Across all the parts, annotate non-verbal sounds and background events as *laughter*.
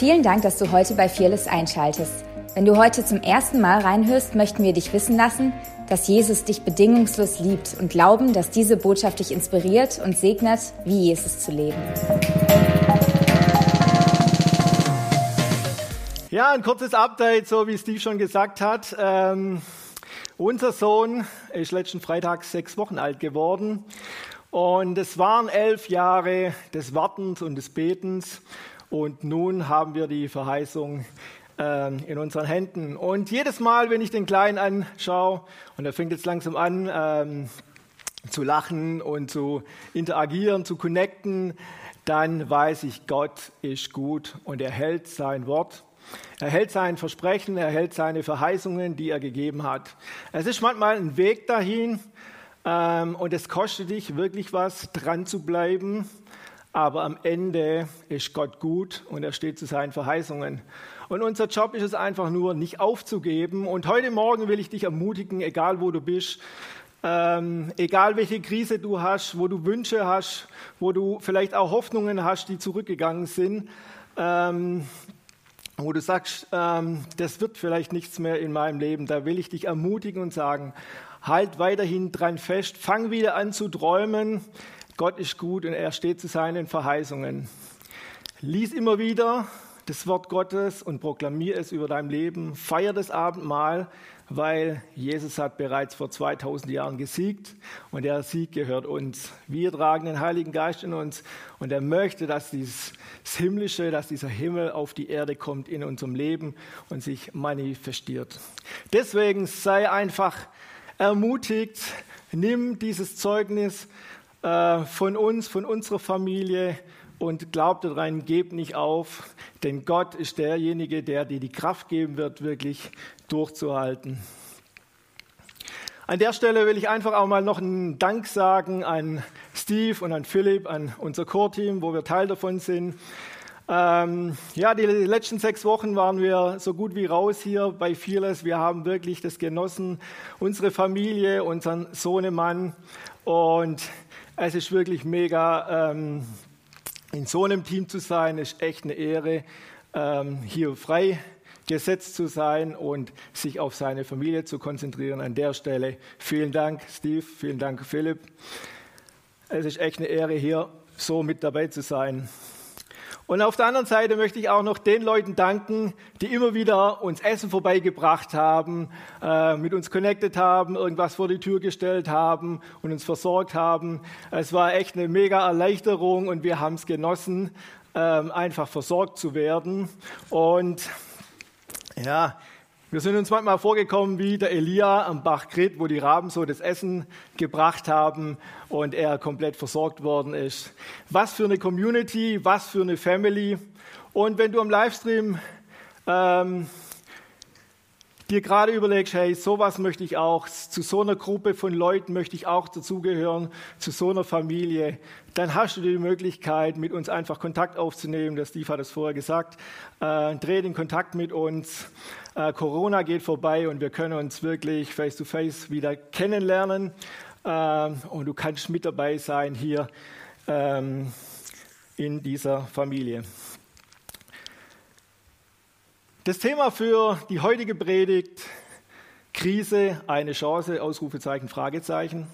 Vielen Dank, dass du heute bei Fearless einschaltest. Wenn du heute zum ersten Mal reinhörst, möchten wir dich wissen lassen, dass Jesus dich bedingungslos liebt und glauben, dass diese Botschaft dich inspiriert und segnet, wie Jesus zu leben. Ja, ein kurzes Update, so wie Steve schon gesagt hat. Ähm, unser Sohn ist letzten Freitag sechs Wochen alt geworden und es waren elf Jahre des Wartens und des Betens und nun haben wir die Verheißung ähm, in unseren Händen. Und jedes Mal, wenn ich den Kleinen anschaue, und er fängt jetzt langsam an ähm, zu lachen und zu interagieren, zu connecten, dann weiß ich, Gott ist gut und er hält sein Wort. Er hält sein Versprechen, er hält seine Verheißungen, die er gegeben hat. Es ist manchmal ein Weg dahin ähm, und es kostet dich wirklich was, dran zu bleiben. Aber am Ende ist Gott gut und er steht zu seinen Verheißungen. Und unser Job ist es einfach nur, nicht aufzugeben. Und heute Morgen will ich dich ermutigen, egal wo du bist, ähm, egal welche Krise du hast, wo du Wünsche hast, wo du vielleicht auch Hoffnungen hast, die zurückgegangen sind, ähm, wo du sagst, ähm, das wird vielleicht nichts mehr in meinem Leben, da will ich dich ermutigen und sagen, halt weiterhin dran fest, fang wieder an zu träumen. Gott ist gut und er steht zu seinen Verheißungen. Lies immer wieder das Wort Gottes und proklamier es über dein Leben. Feier das Abendmahl, weil Jesus hat bereits vor 2000 Jahren gesiegt und der Sieg gehört uns. Wir tragen den Heiligen Geist in uns und er möchte, dass dieses Himmlische, dass dieser Himmel auf die Erde kommt in unserem Leben und sich manifestiert. Deswegen sei einfach ermutigt, nimm dieses Zeugnis äh, von uns, von unserer Familie und glaubt daran, gebt nicht auf, denn Gott ist derjenige, der dir die Kraft geben wird, wirklich durchzuhalten. An der Stelle will ich einfach auch mal noch einen Dank sagen an Steve und an Philipp, an unser Core-Team, wo wir Teil davon sind. Ähm, ja, die letzten sechs Wochen waren wir so gut wie raus hier bei Fearless. Wir haben wirklich das genossen, unsere Familie, unseren Sohnemann. Und es ist wirklich mega, ähm, in so einem Team zu sein, ist echt eine Ehre, ähm, hier frei gesetzt zu sein und sich auf seine Familie zu konzentrieren. An der Stelle vielen Dank, Steve, vielen Dank, Philipp. Es ist echt eine Ehre, hier so mit dabei zu sein. Und auf der anderen Seite möchte ich auch noch den Leuten danken, die immer wieder uns Essen vorbeigebracht haben, äh, mit uns connected haben, irgendwas vor die Tür gestellt haben und uns versorgt haben. Es war echt eine mega Erleichterung und wir haben es genossen, äh, einfach versorgt zu werden. Und ja, wir sind uns manchmal vorgekommen wie der Elia am Bach Krit, wo die Raben so das Essen gebracht haben und er komplett versorgt worden ist. Was für eine Community, was für eine Family. Und wenn du am Livestream ähm, dir gerade überlegst, hey, sowas möchte ich auch, zu so einer Gruppe von Leuten möchte ich auch dazugehören, zu so einer Familie, dann hast du die Möglichkeit, mit uns einfach Kontakt aufzunehmen. Der Steve hat es vorher gesagt. Äh, dreh den Kontakt mit uns. Äh, Corona geht vorbei und wir können uns wirklich face-to-face -face wieder kennenlernen. Äh, und du kannst mit dabei sein hier ähm, in dieser Familie. Das Thema für die heutige Predigt, Krise, eine Chance, Ausrufezeichen, Fragezeichen.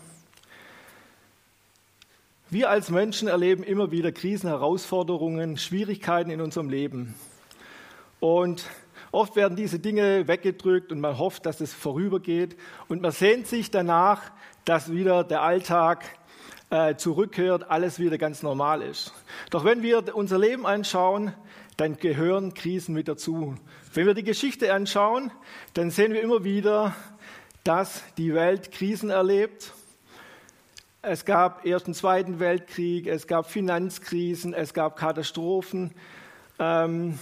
Wir als Menschen erleben immer wieder Krisen, Herausforderungen, Schwierigkeiten in unserem Leben. Und oft werden diese Dinge weggedrückt und man hofft, dass es vorübergeht. Und man sehnt sich danach, dass wieder der Alltag äh, zurückkehrt, alles wieder ganz normal ist. Doch wenn wir unser Leben anschauen, dann gehören Krisen mit dazu. Wenn wir die Geschichte anschauen, dann sehen wir immer wieder, dass die Welt Krisen erlebt. Es gab Ersten, Zweiten Weltkrieg, es gab Finanzkrisen, es gab Katastrophen. Ähm,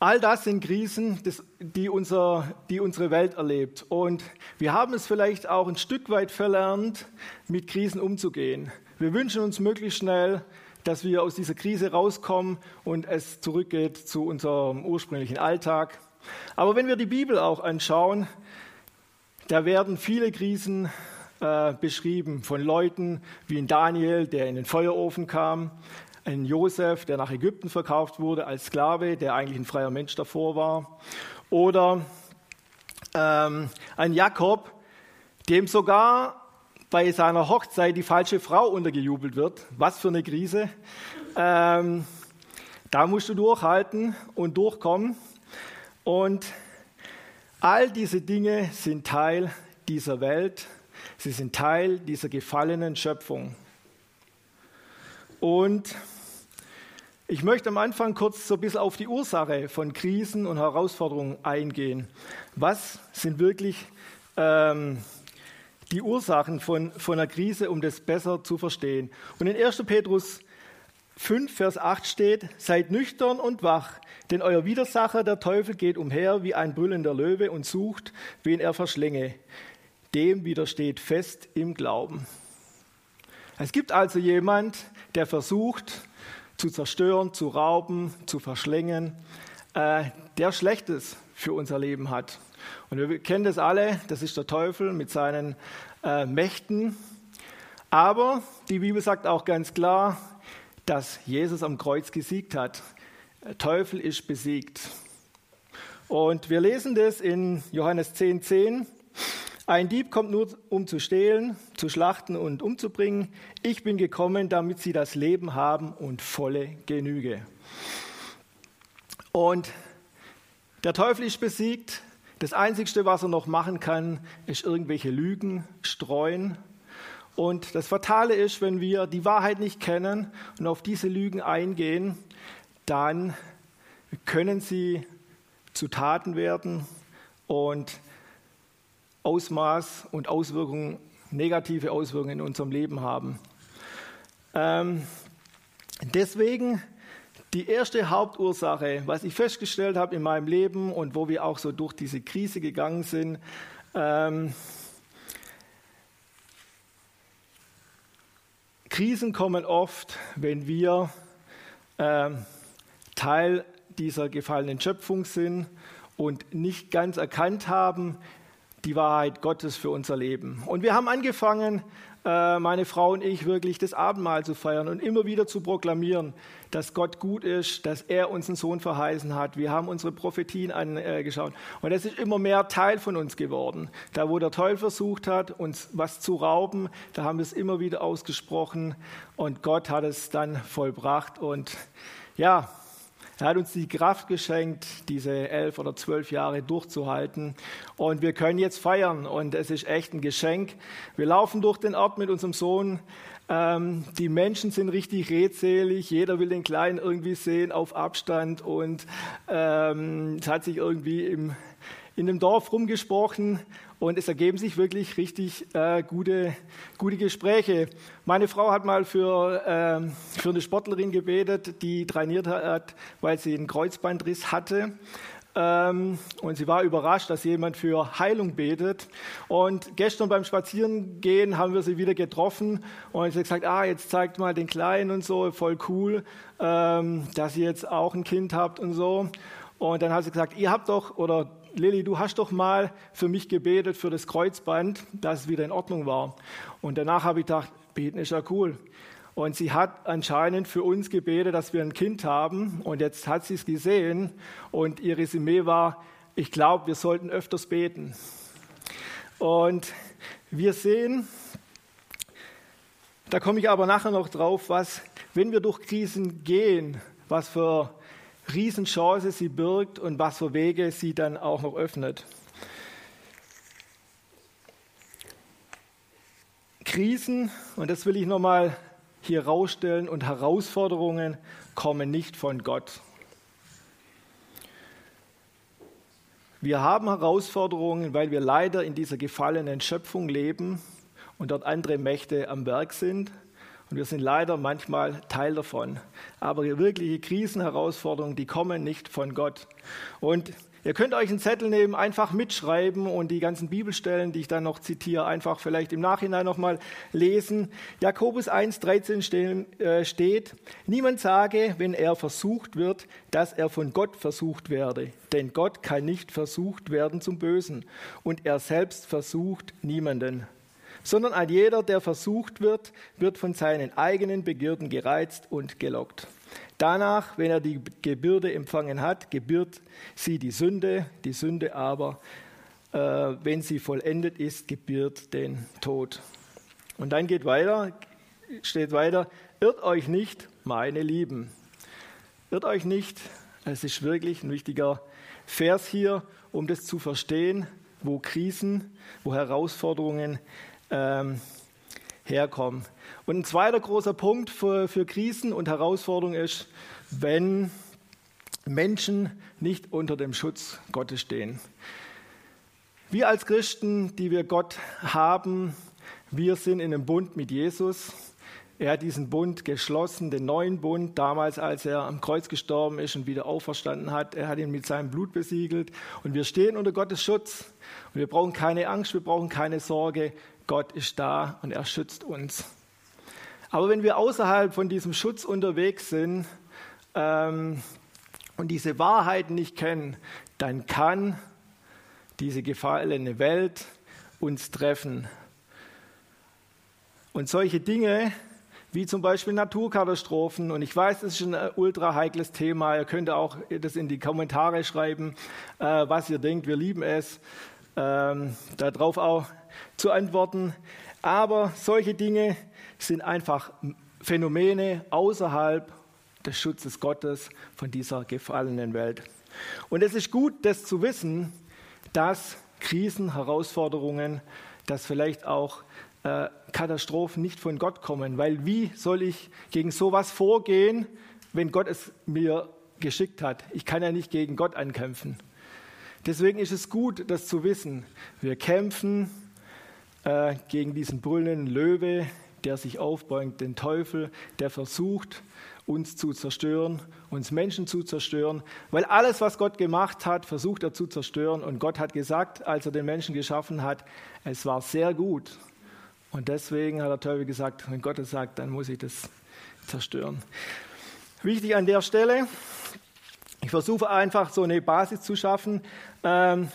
all das sind Krisen, die, unser, die unsere Welt erlebt. Und wir haben es vielleicht auch ein Stück weit verlernt, mit Krisen umzugehen. Wir wünschen uns möglichst schnell dass wir aus dieser Krise rauskommen und es zurückgeht zu unserem ursprünglichen Alltag. Aber wenn wir die Bibel auch anschauen, da werden viele Krisen äh, beschrieben von Leuten wie in Daniel, der in den Feuerofen kam, ein Josef, der nach Ägypten verkauft wurde als Sklave, der eigentlich ein freier Mensch davor war. Oder ähm, ein Jakob, dem sogar bei seiner Hochzeit die falsche Frau untergejubelt wird. Was für eine Krise. Ähm, da musst du durchhalten und durchkommen. Und all diese Dinge sind Teil dieser Welt. Sie sind Teil dieser gefallenen Schöpfung. Und ich möchte am Anfang kurz so ein bisschen auf die Ursache von Krisen und Herausforderungen eingehen. Was sind wirklich ähm, die Ursachen von, von einer Krise, um das besser zu verstehen? Und in 1. Petrus 5, Vers 8 steht, seid nüchtern und wach, denn euer Widersacher, der Teufel, geht umher wie ein brüllender Löwe und sucht, wen er verschlinge. Dem widersteht fest im Glauben. Es gibt also jemand, der versucht zu zerstören, zu rauben, zu verschlingen, äh, der Schlechtes für unser Leben hat. Und wir kennen das alle, das ist der Teufel mit seinen äh, Mächten. Aber die Bibel sagt auch ganz klar, dass Jesus am Kreuz gesiegt hat. Der Teufel ist besiegt. Und wir lesen das in Johannes 10,10. 10. Ein Dieb kommt nur, um zu stehlen, zu schlachten und umzubringen. Ich bin gekommen, damit sie das Leben haben und volle Genüge. Und der Teufel ist besiegt. Das Einzige, was er noch machen kann, ist irgendwelche Lügen streuen und das Fatale ist, wenn wir die Wahrheit nicht kennen und auf diese Lügen eingehen, dann können sie zu Taten werden und Ausmaß und Auswirkungen, negative Auswirkungen in unserem Leben haben. Ähm, deswegen die erste Hauptursache, was ich festgestellt habe in meinem Leben und wo wir auch so durch diese Krise gegangen sind, ähm, Krisen kommen oft, wenn wir äh, Teil dieser gefallenen Schöpfung sind und nicht ganz erkannt haben die Wahrheit Gottes für unser Leben. Und wir haben angefangen, äh, meine Frau und ich wirklich das Abendmahl zu feiern und immer wieder zu proklamieren, dass Gott gut ist, dass er uns einen Sohn verheißen hat. Wir haben unsere Prophetien angeschaut. Und das ist immer mehr Teil von uns geworden. Da, wo der Teufel versucht hat, uns was zu rauben, da haben wir es immer wieder ausgesprochen und Gott hat es dann vollbracht. Und ja, er hat uns die Kraft geschenkt, diese elf oder zwölf Jahre durchzuhalten. Und wir können jetzt feiern. Und es ist echt ein Geschenk. Wir laufen durch den Ort mit unserem Sohn. Ähm, die Menschen sind richtig redselig. Jeder will den Kleinen irgendwie sehen auf Abstand. Und ähm, es hat sich irgendwie im, in dem Dorf rumgesprochen und es ergeben sich wirklich richtig äh, gute, gute Gespräche. Meine Frau hat mal für, äh, für eine Sportlerin gebetet, die trainiert hat, weil sie einen Kreuzbandriss hatte. Ähm, und sie war überrascht, dass jemand für Heilung betet. Und gestern beim Spazierengehen haben wir sie wieder getroffen und sie hat gesagt, ah, jetzt zeigt mal den Kleinen und so, voll cool, ähm, dass ihr jetzt auch ein Kind habt und so. Und dann hat sie gesagt, ihr habt doch, oder Lilly, du hast doch mal für mich gebetet, für das Kreuzband, dass es wieder in Ordnung war. Und danach habe ich gedacht, beten ist ja cool. Und sie hat anscheinend für uns gebetet, dass wir ein Kind haben. Und jetzt hat sie es gesehen. Und ihr Resümee war, ich glaube, wir sollten öfters beten. Und wir sehen, da komme ich aber nachher noch drauf, was, wenn wir durch Krisen gehen, was für Riesenchance sie birgt und was für Wege sie dann auch noch öffnet. Krisen, und das will ich nochmal hier rausstellen, und Herausforderungen kommen nicht von Gott. Wir haben Herausforderungen, weil wir leider in dieser gefallenen Schöpfung leben und dort andere Mächte am Werk sind. Und wir sind leider manchmal Teil davon. Aber wirkliche Krisenherausforderungen, die kommen nicht von Gott. Und ihr könnt euch einen Zettel nehmen, einfach mitschreiben und die ganzen Bibelstellen, die ich dann noch zitiere, einfach vielleicht im Nachhinein nochmal lesen. Jakobus 1,13 äh, steht, niemand sage, wenn er versucht wird, dass er von Gott versucht werde. Denn Gott kann nicht versucht werden zum Bösen. Und er selbst versucht niemanden. sondern ein jeder, der versucht wird, wird von seinen eigenen Begierden gereizt und gelockt. Danach, wenn er die Gebürde empfangen hat, gebührt sie die Sünde, die Sünde aber, äh, wenn sie vollendet ist, gebührt den Tod. Und dann geht weiter, steht weiter, irrt euch nicht, meine Lieben. Irrt euch nicht, es ist wirklich ein wichtiger Vers hier, um das zu verstehen, wo Krisen, wo Herausforderungen ähm, herkommen. Und ein zweiter großer Punkt für, für Krisen und Herausforderungen ist, wenn Menschen nicht unter dem Schutz Gottes stehen. Wir als Christen, die wir Gott haben, wir sind in einem Bund mit Jesus. Er hat diesen Bund geschlossen, den neuen Bund, damals, als er am Kreuz gestorben ist und wieder auferstanden hat. Er hat ihn mit seinem Blut besiegelt. Und wir stehen unter Gottes Schutz. Und wir brauchen keine Angst, wir brauchen keine Sorge. Gott ist da und er schützt uns. Aber wenn wir außerhalb von diesem Schutz unterwegs sind ähm, und diese Wahrheiten nicht kennen, dann kann diese gefallene Welt uns treffen. Und solche Dinge, wie zum Beispiel Naturkatastrophen. Und ich weiß, das ist ein äh, ultra heikles Thema. Ihr könnt auch das in die Kommentare schreiben, äh, was ihr denkt. Wir lieben es, ähm, darauf auch zu antworten. Aber solche Dinge sind einfach Phänomene außerhalb des Schutzes Gottes von dieser gefallenen Welt. Und es ist gut, das zu wissen, dass Krisen, Herausforderungen, dass vielleicht auch äh, Katastrophen nicht von Gott kommen, weil wie soll ich gegen sowas vorgehen, wenn Gott es mir geschickt hat? Ich kann ja nicht gegen Gott ankämpfen. Deswegen ist es gut, das zu wissen. Wir kämpfen äh, gegen diesen brüllenden Löwe, der sich aufbäumt, den Teufel, der versucht, uns zu zerstören, uns Menschen zu zerstören, weil alles, was Gott gemacht hat, versucht er zu zerstören. Und Gott hat gesagt, als er den Menschen geschaffen hat, es war sehr gut. Und deswegen hat der Teufel gesagt, wenn Gott es sagt, dann muss ich das zerstören. Wichtig an der Stelle, ich versuche einfach so eine Basis zu schaffen. Ähm,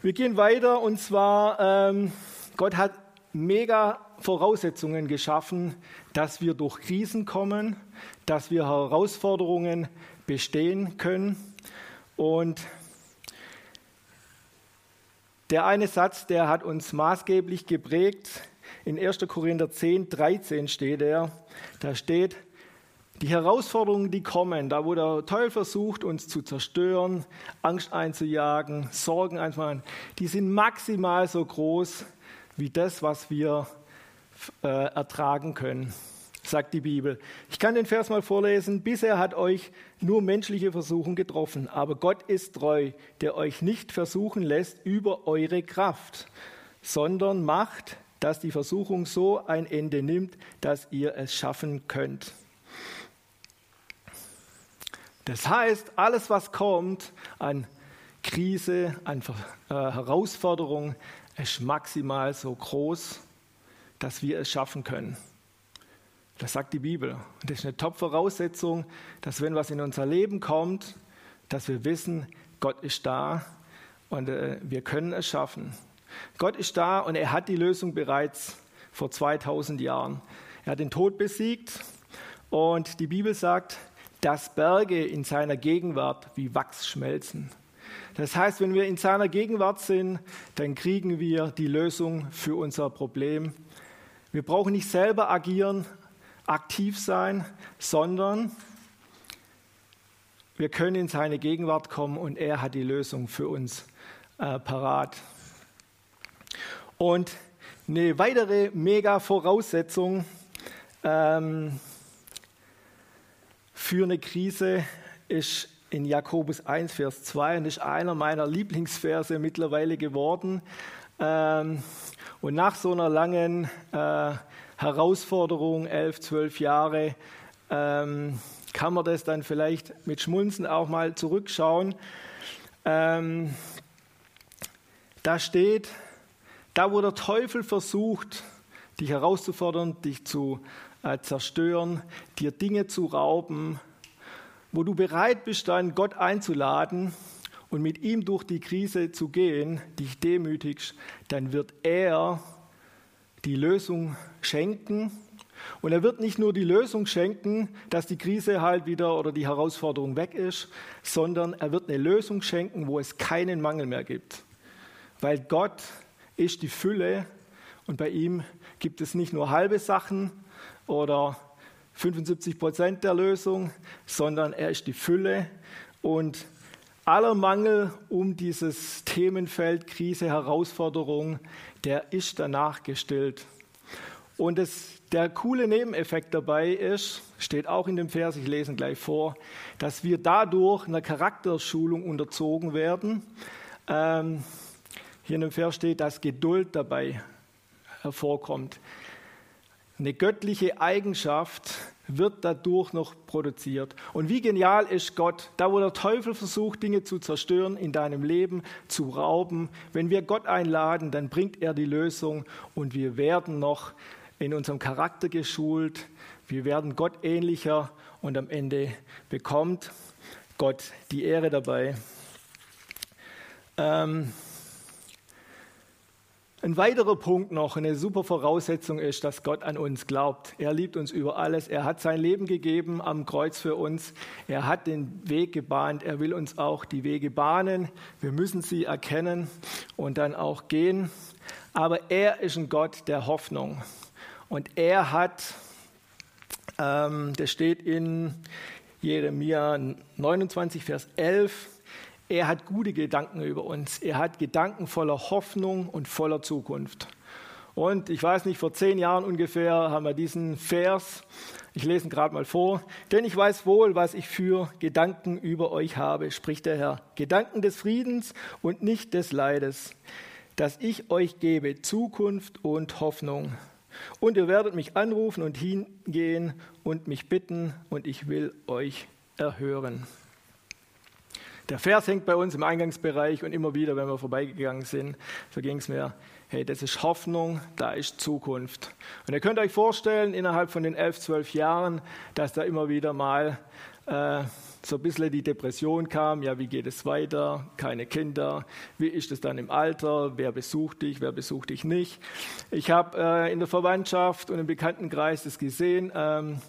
wir gehen weiter und zwar, ähm, Gott hat mega Voraussetzungen geschaffen, dass wir durch Krisen kommen, dass wir Herausforderungen bestehen können. Und der eine Satz, der hat uns maßgeblich geprägt. In 1. Korinther 10, 13 steht er. Da steht, die Herausforderungen, die kommen, da wo der Teufel versucht, uns zu zerstören, Angst einzujagen, Sorgen einzumachen, die sind maximal so groß wie das, was wir äh, ertragen können sagt die Bibel. Ich kann den Vers mal vorlesen. Bisher hat euch nur menschliche Versuchung getroffen, aber Gott ist treu, der euch nicht versuchen lässt über eure Kraft, sondern macht, dass die Versuchung so ein Ende nimmt, dass ihr es schaffen könnt. Das heißt, alles, was kommt an Krise, an äh, Herausforderung, ist maximal so groß, dass wir es schaffen können. Das sagt die Bibel. Und das ist eine Top-Voraussetzung, dass wenn was in unser Leben kommt, dass wir wissen, Gott ist da und äh, wir können es schaffen. Gott ist da und er hat die Lösung bereits vor 2000 Jahren. Er hat den Tod besiegt und die Bibel sagt, dass Berge in seiner Gegenwart wie Wachs schmelzen. Das heißt, wenn wir in seiner Gegenwart sind, dann kriegen wir die Lösung für unser Problem. Wir brauchen nicht selber agieren, aktiv sein, sondern wir können in seine Gegenwart kommen und er hat die Lösung für uns äh, parat. Und eine weitere mega Voraussetzung ähm, für eine Krise ist in Jakobus 1, Vers 2 und ist einer meiner Lieblingsverse mittlerweile geworden. Ähm, und nach so einer langen äh, Herausforderung, elf, zwölf Jahre, ähm, kann man das dann vielleicht mit Schmunzen auch mal zurückschauen. Ähm, da steht, da wo der Teufel versucht, dich herauszufordern, dich zu zerstören, dir Dinge zu rauben, wo du bereit bist, dann Gott einzuladen und mit ihm durch die Krise zu gehen, dich demütigst, dann wird er die Lösung schenken. Und er wird nicht nur die Lösung schenken, dass die Krise halt wieder oder die Herausforderung weg ist, sondern er wird eine Lösung schenken, wo es keinen Mangel mehr gibt. Weil Gott ist die Fülle und bei ihm gibt es nicht nur halbe Sachen oder 75 Prozent der Lösung, sondern er ist die Fülle und aller Mangel um dieses Themenfeld Krise, Herausforderung, der ist danach gestillt. Und es, der coole Nebeneffekt dabei ist, steht auch in dem Vers, ich lese ihn gleich vor, dass wir dadurch einer Charakterschulung unterzogen werden. Ähm, hier in dem Vers steht, dass Geduld dabei hervorkommt. Eine göttliche Eigenschaft wird dadurch noch produziert. Und wie genial ist Gott, da wo der Teufel versucht, Dinge zu zerstören, in deinem Leben zu rauben. Wenn wir Gott einladen, dann bringt er die Lösung und wir werden noch in unserem Charakter geschult. Wir werden Gott ähnlicher und am Ende bekommt Gott die Ehre dabei. Ähm, ein weiterer Punkt noch, eine super Voraussetzung ist, dass Gott an uns glaubt. Er liebt uns über alles. Er hat sein Leben gegeben am Kreuz für uns. Er hat den Weg gebahnt. Er will uns auch die Wege bahnen. Wir müssen sie erkennen und dann auch gehen. Aber er ist ein Gott der Hoffnung. Und er hat, ähm, das steht in Jeremia 29, Vers 11, er hat gute Gedanken über uns. Er hat Gedanken voller Hoffnung und voller Zukunft. Und ich weiß nicht, vor zehn Jahren ungefähr haben wir diesen Vers, ich lese ihn gerade mal vor, denn ich weiß wohl, was ich für Gedanken über euch habe, spricht der Herr. Gedanken des Friedens und nicht des Leides, dass ich euch gebe Zukunft und Hoffnung. Und ihr werdet mich anrufen und hingehen und mich bitten und ich will euch erhören. Der Vers hängt bei uns im Eingangsbereich und immer wieder, wenn wir vorbeigegangen sind, so ging es mir, hey, das ist Hoffnung, da ist Zukunft. Und ihr könnt euch vorstellen, innerhalb von den elf, zwölf Jahren, dass da immer wieder mal äh, so ein bisschen die Depression kam, ja, wie geht es weiter, keine Kinder, wie ist es dann im Alter, wer besucht dich, wer besucht dich nicht. Ich habe äh, in der Verwandtschaft und im Bekanntenkreis das gesehen, ähm,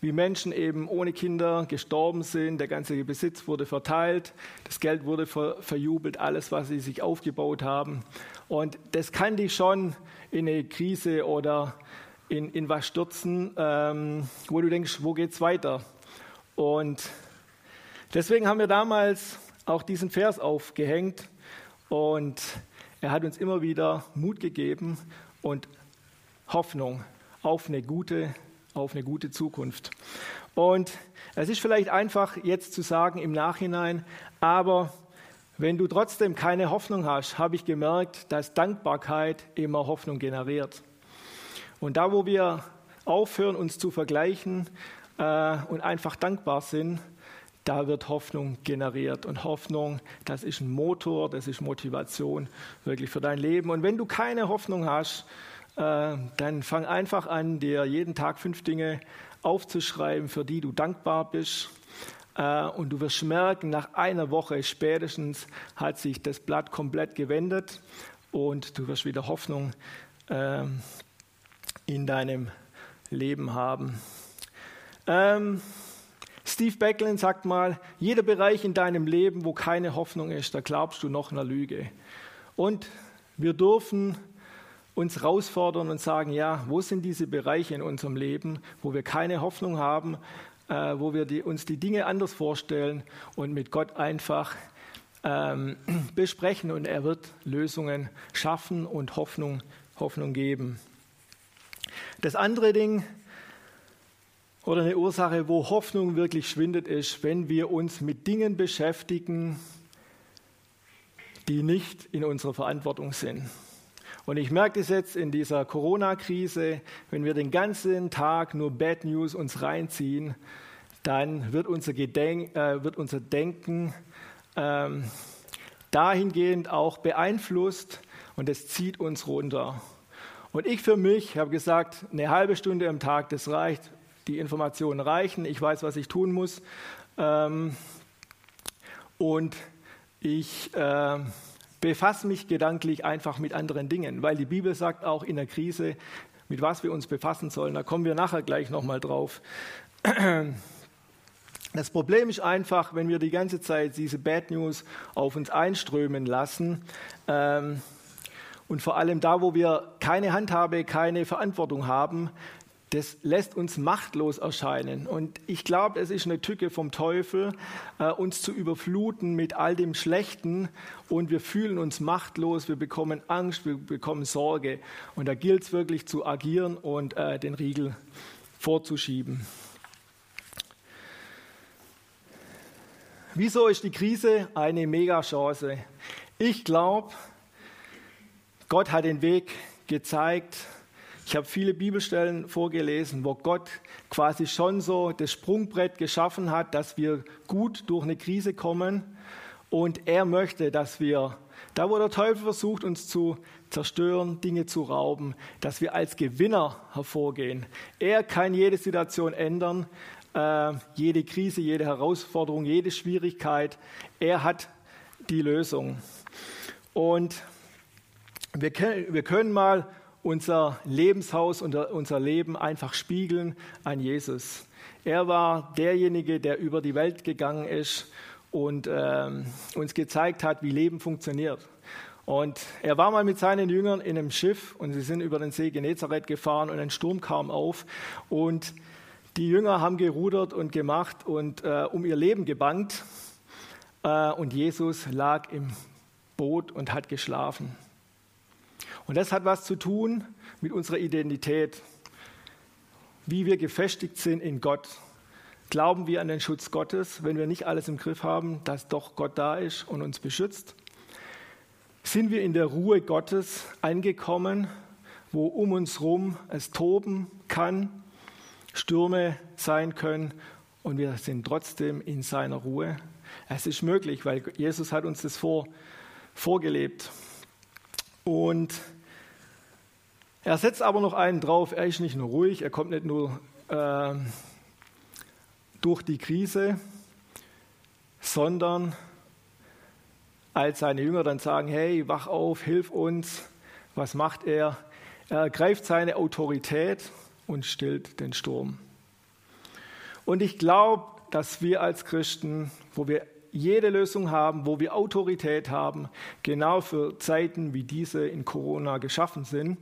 wie Menschen eben ohne Kinder gestorben sind, der ganze Besitz wurde verteilt, das Geld wurde ver verjubelt, alles, was sie sich aufgebaut haben. Und das kann dich schon in eine Krise oder in, in was stürzen, ähm, wo du denkst, wo geht's weiter? Und deswegen haben wir damals auch diesen Vers aufgehängt und er hat uns immer wieder Mut gegeben und Hoffnung auf eine gute auf eine gute Zukunft. Und es ist vielleicht einfach jetzt zu sagen im Nachhinein, aber wenn du trotzdem keine Hoffnung hast, habe ich gemerkt, dass Dankbarkeit immer Hoffnung generiert. Und da, wo wir aufhören, uns zu vergleichen äh, und einfach dankbar sind, da wird Hoffnung generiert. Und Hoffnung, das ist ein Motor, das ist Motivation wirklich für dein Leben. Und wenn du keine Hoffnung hast, dann fang einfach an, dir jeden Tag fünf Dinge aufzuschreiben, für die du dankbar bist. Äh, und du wirst merken, nach einer Woche spätestens hat sich das Blatt komplett gewendet und du wirst wieder Hoffnung ähm, in deinem Leben haben. Ähm, Steve Becklin sagt mal, jeder Bereich in deinem Leben, wo keine Hoffnung ist, da glaubst du noch einer Lüge. Und wir dürfen uns herausfordern und sagen, ja, wo sind diese Bereiche in unserem Leben, wo wir keine Hoffnung haben, äh, wo wir die, uns die Dinge anders vorstellen und mit Gott einfach ähm, *clears throat* besprechen und er wird Lösungen schaffen und Hoffnung, Hoffnung geben. Das andere Ding oder eine Ursache, wo Hoffnung wirklich schwindet, ist, wenn wir uns mit Dingen beschäftigen, die nicht in unserer Verantwortung sind. Und ich merke das jetzt in dieser Corona-Krise, wenn wir den ganzen Tag nur Bad News uns reinziehen, dann wird unser, Gedenk, äh, wird unser Denken ähm, dahingehend auch beeinflusst und es zieht uns runter. Und ich für mich habe gesagt, eine halbe Stunde am Tag, das reicht, die Informationen reichen, ich weiß, was ich tun muss. Ähm, und ich äh, befasse mich gedanklich einfach mit anderen Dingen, weil die Bibel sagt auch in der Krise, mit was wir uns befassen sollen. Da kommen wir nachher gleich nochmal drauf. Das Problem ist einfach, wenn wir die ganze Zeit diese Bad News auf uns einströmen lassen ähm, und vor allem da, wo wir keine Handhabe, keine Verantwortung haben, das lässt uns machtlos erscheinen. Und ich glaube, es ist eine Tücke vom Teufel, äh, uns zu überfluten mit all dem Schlechten und wir fühlen uns machtlos, wir bekommen Angst, wir bekommen Sorge. Und da gilt es wirklich zu agieren und äh, den Riegel vorzuschieben. Wieso ist die Krise eine Mega-Chance? Ich glaube, Gott hat den Weg gezeigt. Ich habe viele Bibelstellen vorgelesen, wo Gott quasi schon so das Sprungbrett geschaffen hat, dass wir gut durch eine Krise kommen. Und er möchte, dass wir, da wo der Teufel versucht, uns zu zerstören, Dinge zu rauben, dass wir als Gewinner hervorgehen. Er kann jede Situation ändern äh, jede Krise, jede Herausforderung, jede Schwierigkeit. Er hat die Lösung. Und wir wir können mal unser Lebenshaus und unser Leben einfach spiegeln an Jesus. Er war derjenige, der über die Welt gegangen ist und äh, uns gezeigt hat, wie Leben funktioniert. Und er war mal mit seinen Jüngern in einem Schiff und sie sind über den See Genezareth gefahren und ein Sturm kam auf und die Jünger haben gerudert und gemacht und äh, um ihr Leben gebangt. Äh, und Jesus lag im Boot und hat geschlafen. Und das hat was zu tun mit unserer Identität, wie wir gefestigt sind in Gott. Glauben wir an den Schutz Gottes, wenn wir nicht alles im Griff haben, dass doch Gott da ist und uns beschützt? Sind wir in der Ruhe Gottes angekommen, wo um uns herum es toben kann Stürme sein können und wir sind trotzdem in seiner Ruhe. Es ist möglich, weil Jesus hat uns das vor, vorgelebt. Und er setzt aber noch einen drauf, er ist nicht nur ruhig, er kommt nicht nur äh, durch die Krise, sondern als seine Jünger dann sagen, hey, wach auf, hilf uns, was macht er? Er ergreift seine Autorität und stillt den Sturm. Und ich glaube, dass wir als Christen, wo wir jede Lösung haben, wo wir Autorität haben, genau für Zeiten wie diese in Corona geschaffen sind,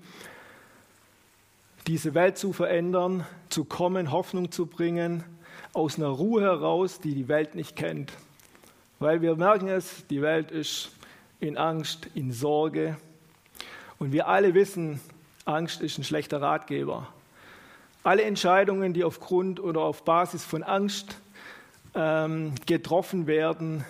diese Welt zu verändern, zu kommen, Hoffnung zu bringen, aus einer Ruhe heraus, die die Welt nicht kennt. Weil wir merken es, die Welt ist in Angst, in Sorge. Und wir alle wissen, Angst ist ein schlechter Ratgeber. Alle Entscheidungen, die aufgrund oder auf Basis von Angst ähm, getroffen werden,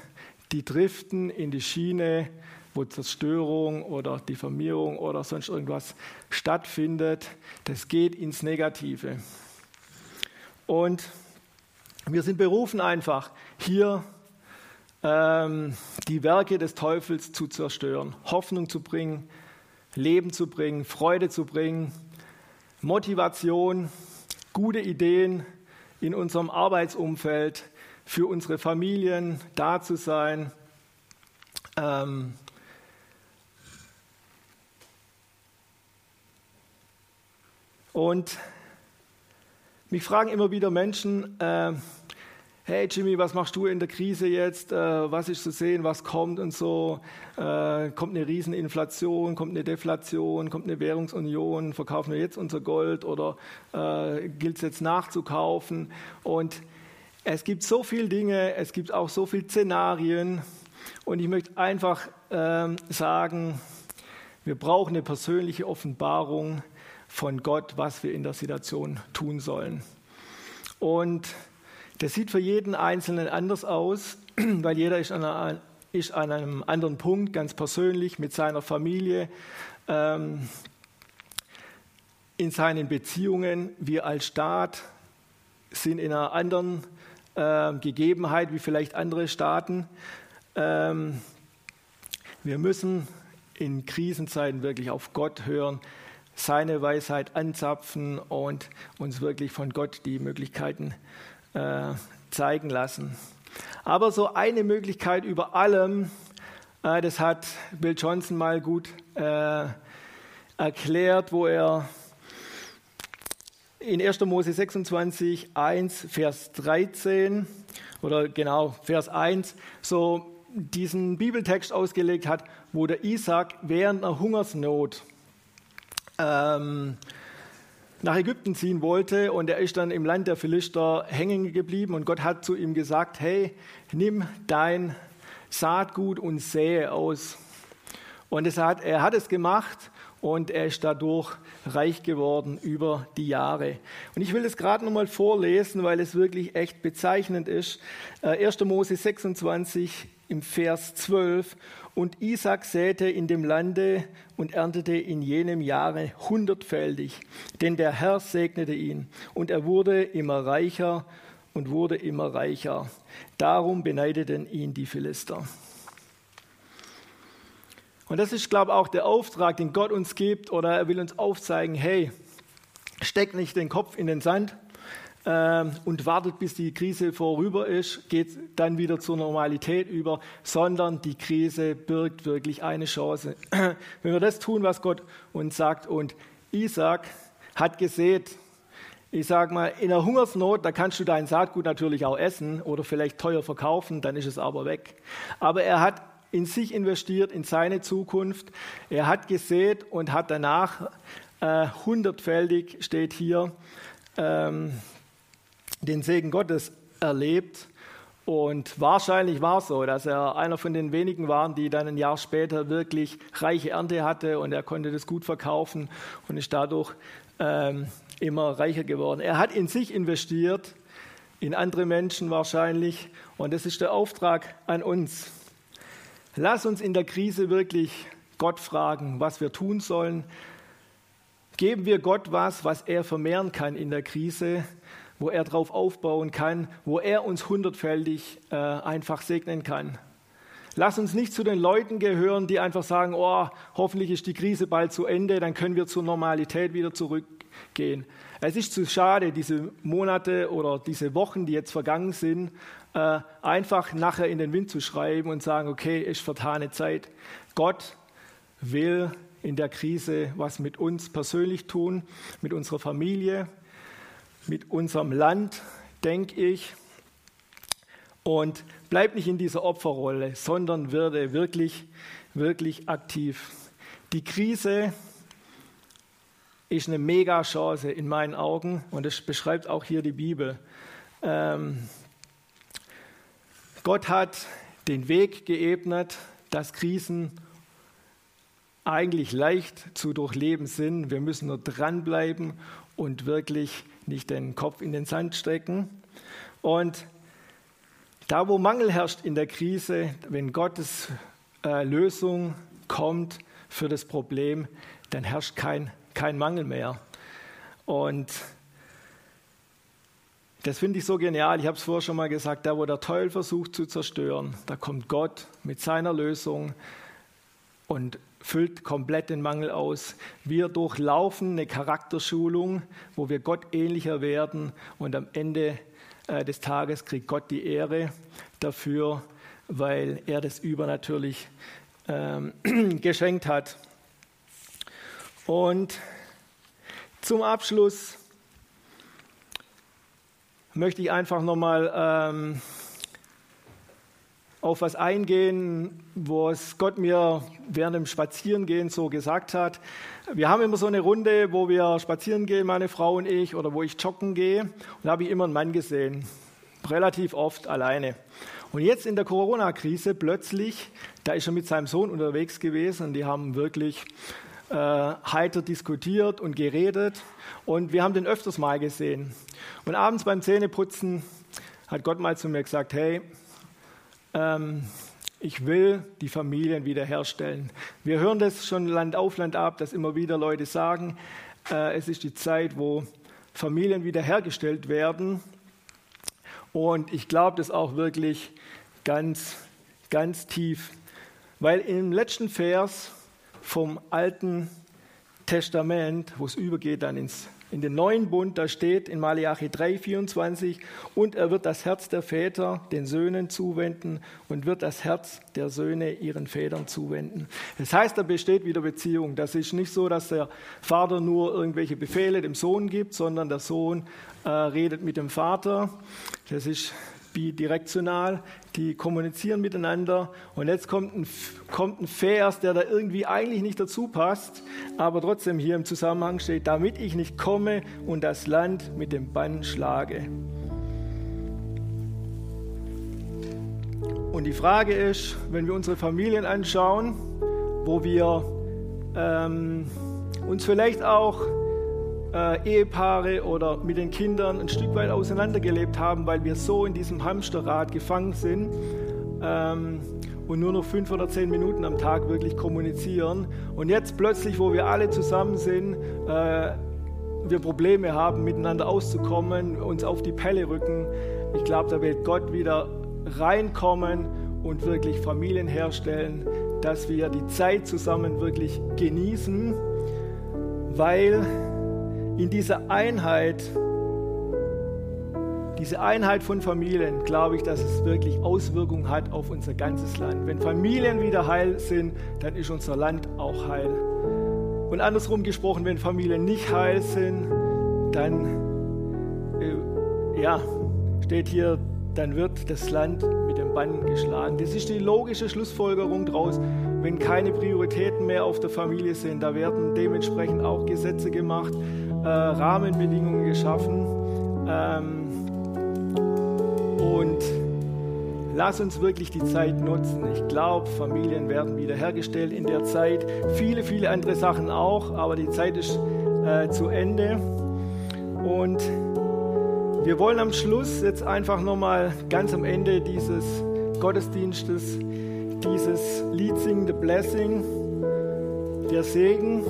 die driften in die Schiene, wo Zerstörung oder Diffamierung oder sonst irgendwas stattfindet. Das geht ins Negative. Und wir sind berufen einfach, hier ähm, die Werke des Teufels zu zerstören, Hoffnung zu bringen, Leben zu bringen, Freude zu bringen, Motivation, gute Ideen in unserem Arbeitsumfeld, für unsere Familien da zu sein. Ähm, und mich fragen immer wieder Menschen, äh, hey Jimmy, was machst du in der Krise jetzt? Äh, was ist zu sehen, was kommt und so? Äh, kommt eine Rieseninflation, kommt eine Deflation, kommt eine Währungsunion, verkaufen wir jetzt unser Gold oder äh, gilt es jetzt nachzukaufen? Und es gibt so viele Dinge, es gibt auch so viele Szenarien und ich möchte einfach ähm, sagen, wir brauchen eine persönliche Offenbarung von Gott, was wir in der Situation tun sollen. Und das sieht für jeden Einzelnen anders aus, *clears throat* weil jeder ist an, einer, ist an einem anderen Punkt, ganz persönlich, mit seiner Familie, ähm, in seinen Beziehungen. Wir als Staat sind in einer anderen äh, Gegebenheit wie vielleicht andere Staaten. Ähm, wir müssen in Krisenzeiten wirklich auf Gott hören, seine Weisheit anzapfen und uns wirklich von Gott die Möglichkeiten äh, zeigen lassen. Aber so eine Möglichkeit über allem, Äh, das hat Bill Johnson mal gut äh, erklärt, wo er in 1. Mose 26, 1, Vers 13 oder genau Vers 1 so diesen Bibeltext ausgelegt hat, wo der Isaac während einer Hungersnot ähm, nach Ägypten ziehen wollte und er ist dann im Land der Philister hängen geblieben und Gott hat zu ihm gesagt, hey, nimm dein Saatgut und sähe aus. Und es hat, er hat es gemacht und er ist dadurch reich geworden über die Jahre. Und ich will es gerade nochmal vorlesen, weil es wirklich echt bezeichnend ist. 1. Äh, Mose 26 im Vers 12. Und Isaac säte in dem Lande und erntete in jenem Jahre hundertfältig, denn der Herr segnete ihn. Und er wurde immer reicher und wurde immer reicher. Darum beneideten ihn die Philister. Und das ist, glaube ich, auch der Auftrag, den Gott uns gibt, oder er will uns aufzeigen, hey, steck nicht den Kopf in den Sand und wartet, bis die Krise vorüber ist, geht dann wieder zur Normalität über, sondern die Krise birgt wirklich eine Chance. *clears throat* Wenn wir das tun, was Gott uns sagt, und Isaac hat gesät, ich sage mal, in der Hungersnot, da kannst du dein Saatgut natürlich auch essen oder vielleicht teuer verkaufen, dann ist es aber weg. Aber er hat in sich investiert, in seine Zukunft. Er hat gesät und hat danach äh, hundertfältig, steht hier, ähm, den Segen Gottes erlebt. Und wahrscheinlich war es so, dass er einer von den wenigen war, die dann ein Jahr später wirklich reiche Ernte hatte und er konnte das gut verkaufen und ist dadurch ähm, immer reicher geworden. Er hat in sich investiert, in andere Menschen wahrscheinlich und das ist der Auftrag an uns. Lass uns in der Krise wirklich Gott fragen, was wir tun sollen. Geben wir Gott was, was er vermehren kann in der Krise, wo er drauf aufbauen kann, wo er uns hundertfältig äh, einfach segnen kann. Lass uns nicht zu den Leuten gehören, die einfach sagen, oh, hoffentlich ist die Krise bald zu Ende, dann können wir zur Normalität wieder zurückgehen. Es ist zu schade, diese Monate oder diese Wochen, die jetzt vergangen sind, äh, einfach nachher in den Wind zu schreiben und sagen, okay, ist vertane Zeit. Gott will in der Krise was mit uns persönlich tun, mit unserer Familie, mit unserem Land, denke ich. Und bleib nicht in dieser Opferrolle, sondern werde wirklich, wirklich aktiv. Die Krise ist eine Mega-Chance in meinen Augen und das beschreibt auch hier die Bibel. Ähm, Gott hat den Weg geebnet, dass Krisen eigentlich leicht zu durchleben sind. Wir müssen nur dranbleiben und wirklich nicht den Kopf in den Sand stecken. Und da, wo Mangel herrscht in der Krise, wenn Gottes äh, Lösung kommt für das Problem, dann herrscht kein, kein Mangel mehr. Und das finde ich so genial. Ich habe es vorher schon mal gesagt, da wo der Teufel versucht zu zerstören, da kommt Gott mit seiner Lösung und füllt komplett den Mangel aus. Wir durchlaufen eine Charakterschulung, wo wir Gott ähnlicher werden und am Ende äh, des Tages kriegt Gott die Ehre dafür, weil er das übernatürlich ähm, *clears throat* geschenkt hat. Und zum Abschluss möchte ich einfach nochmal ähm, auf was eingehen, was Gott mir während dem Spazierengehen so gesagt hat. Wir haben immer so eine Runde, wo wir spazieren gehen, meine Frau und ich, oder wo ich joggen gehe. Und da habe ich immer einen Mann gesehen, relativ oft alleine. Und jetzt in der Corona-Krise plötzlich, da ist er mit seinem Sohn unterwegs gewesen und die haben wirklich äh, heiter diskutiert und geredet. Und wir haben den öfters mal gesehen. Und abends beim Zähneputzen hat Gott mal zu mir gesagt, hey, ähm, ich will die Familien wiederherstellen. Wir hören das schon Land auf Land ab, dass immer wieder Leute sagen, äh, es ist die Zeit, wo Familien wiederhergestellt werden. Und ich glaube das auch wirklich ganz, ganz tief. Weil im letzten Vers vom Alten Testament, wo es übergeht dann ins in den neuen Bund, da steht in Malachi 3, 24, und er wird das Herz der Väter den Söhnen zuwenden und wird das Herz der Söhne ihren Vätern zuwenden. Das heißt, da besteht wieder Beziehung. Das ist nicht so, dass der Vater nur irgendwelche Befehle dem Sohn gibt, sondern der Sohn äh, redet mit dem Vater. Das ist bidirektional, die kommunizieren miteinander. Und jetzt kommt ein, kommt ein Vers, der da irgendwie eigentlich nicht dazu passt, aber trotzdem hier im Zusammenhang steht, damit ich nicht komme und das Land mit dem Bann schlage. Und die Frage ist, wenn wir unsere Familien anschauen, wo wir ähm, uns vielleicht auch äh, Ehepaare oder mit den Kindern ein Stück weit auseinandergelebt haben, weil wir so in diesem Hamsterrad gefangen sind ähm, und nur noch fünf oder zehn Minuten am Tag wirklich kommunizieren. Und jetzt plötzlich, wo wir alle zusammen sind, äh, wir Probleme haben, miteinander auszukommen, uns auf die Pelle rücken. Ich glaube, da wird Gott wieder reinkommen und wirklich Familien herstellen, dass wir die Zeit zusammen wirklich genießen, weil in dieser Einheit, diese Einheit von Familien, glaube ich, dass es wirklich Auswirkungen hat auf unser ganzes Land. Wenn Familien wieder heil sind, dann ist unser Land auch heil. Und andersrum gesprochen, wenn Familien nicht heil sind, dann äh, ja, steht hier, dann wird das Land mit dem Bann geschlagen. Das ist die logische Schlussfolgerung daraus, wenn keine Prioritäten mehr auf der Familie sind. Da werden dementsprechend auch Gesetze gemacht, äh, Rahmenbedingungen geschaffen. Ähm, und lass uns wirklich die Zeit nutzen. Ich glaube, Familien werden wiederhergestellt in der Zeit. Viele, viele andere Sachen auch, aber die Zeit ist äh, zu Ende. Und wir wollen am Schluss jetzt einfach nochmal ganz am Ende dieses Gottesdienstes dieses Lied singen, The Blessing, der Segen.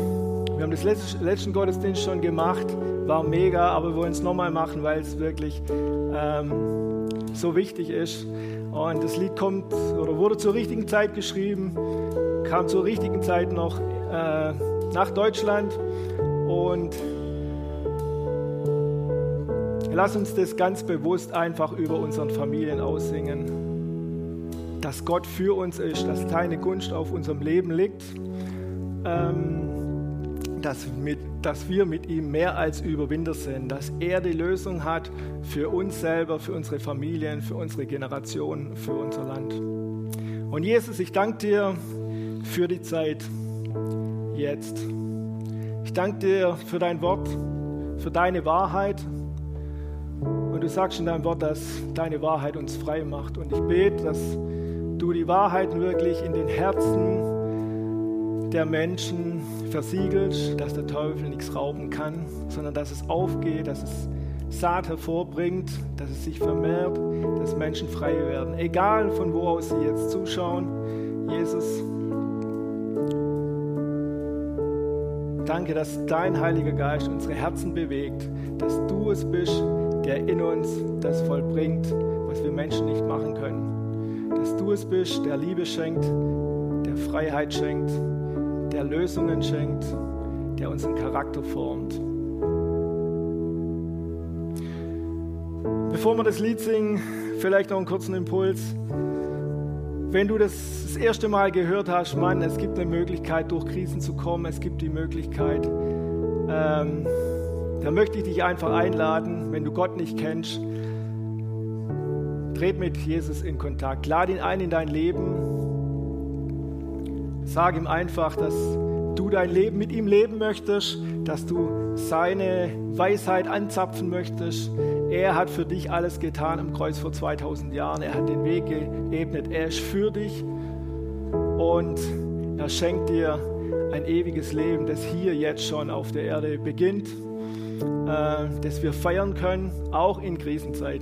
Wir haben das letzten Gottesdienst schon gemacht, war mega, aber wir wollen es nochmal machen, weil es wirklich ähm, so wichtig ist. Und das Lied kommt oder wurde zur richtigen Zeit geschrieben, kam zur richtigen Zeit noch äh, nach Deutschland und lass uns das ganz bewusst einfach über unseren Familien aussingen, dass Gott für uns ist, dass deine Gunst auf unserem Leben liegt. Ähm, dass, mit, dass wir mit ihm mehr als Überwinder sind, dass er die Lösung hat für uns selber, für unsere Familien, für unsere Generation, für unser Land. Und Jesus, ich danke dir für die Zeit jetzt. Ich danke dir für dein Wort, für deine Wahrheit. Und du sagst in deinem Wort, dass deine Wahrheit uns frei macht. Und ich bete, dass du die Wahrheiten wirklich in den Herzen der Menschen versiegelt, dass der Teufel nichts rauben kann, sondern dass es aufgeht, dass es Saat hervorbringt, dass es sich vermehrt, dass Menschen frei werden. Egal von wo aus sie jetzt zuschauen, Jesus, danke, dass dein Heiliger Geist unsere Herzen bewegt, dass du es bist, der in uns das vollbringt, was wir Menschen nicht machen können. Dass du es bist, der Liebe schenkt, der Freiheit schenkt, der Lösungen schenkt, der unseren Charakter formt. Bevor wir das Lied singen, vielleicht noch einen kurzen Impuls. Wenn du das das erste Mal gehört hast, Mann, es gibt eine Möglichkeit, durch Krisen zu kommen, es gibt die Möglichkeit, ähm, da möchte ich dich einfach einladen, wenn du Gott nicht kennst, tret mit Jesus in Kontakt, lade ihn ein in dein Leben Sag ihm einfach, dass du dein Leben mit ihm leben möchtest, dass du seine Weisheit anzapfen möchtest. Er hat für dich alles getan am Kreuz vor 2000 Jahren. Er hat den Weg geebnet. Er ist für dich und er schenkt dir ein ewiges Leben, das hier jetzt schon auf der Erde beginnt, äh, das wir feiern können, auch in Krisenzeit.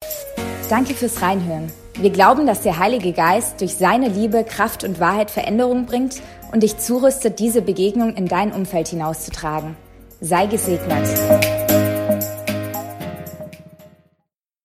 Danke fürs Reinhören. Wir glauben, dass der Heilige Geist durch seine Liebe, Kraft und Wahrheit Veränderung bringt und dich zurüstet, diese Begegnung in dein Umfeld hinauszutragen. Sei gesegnet.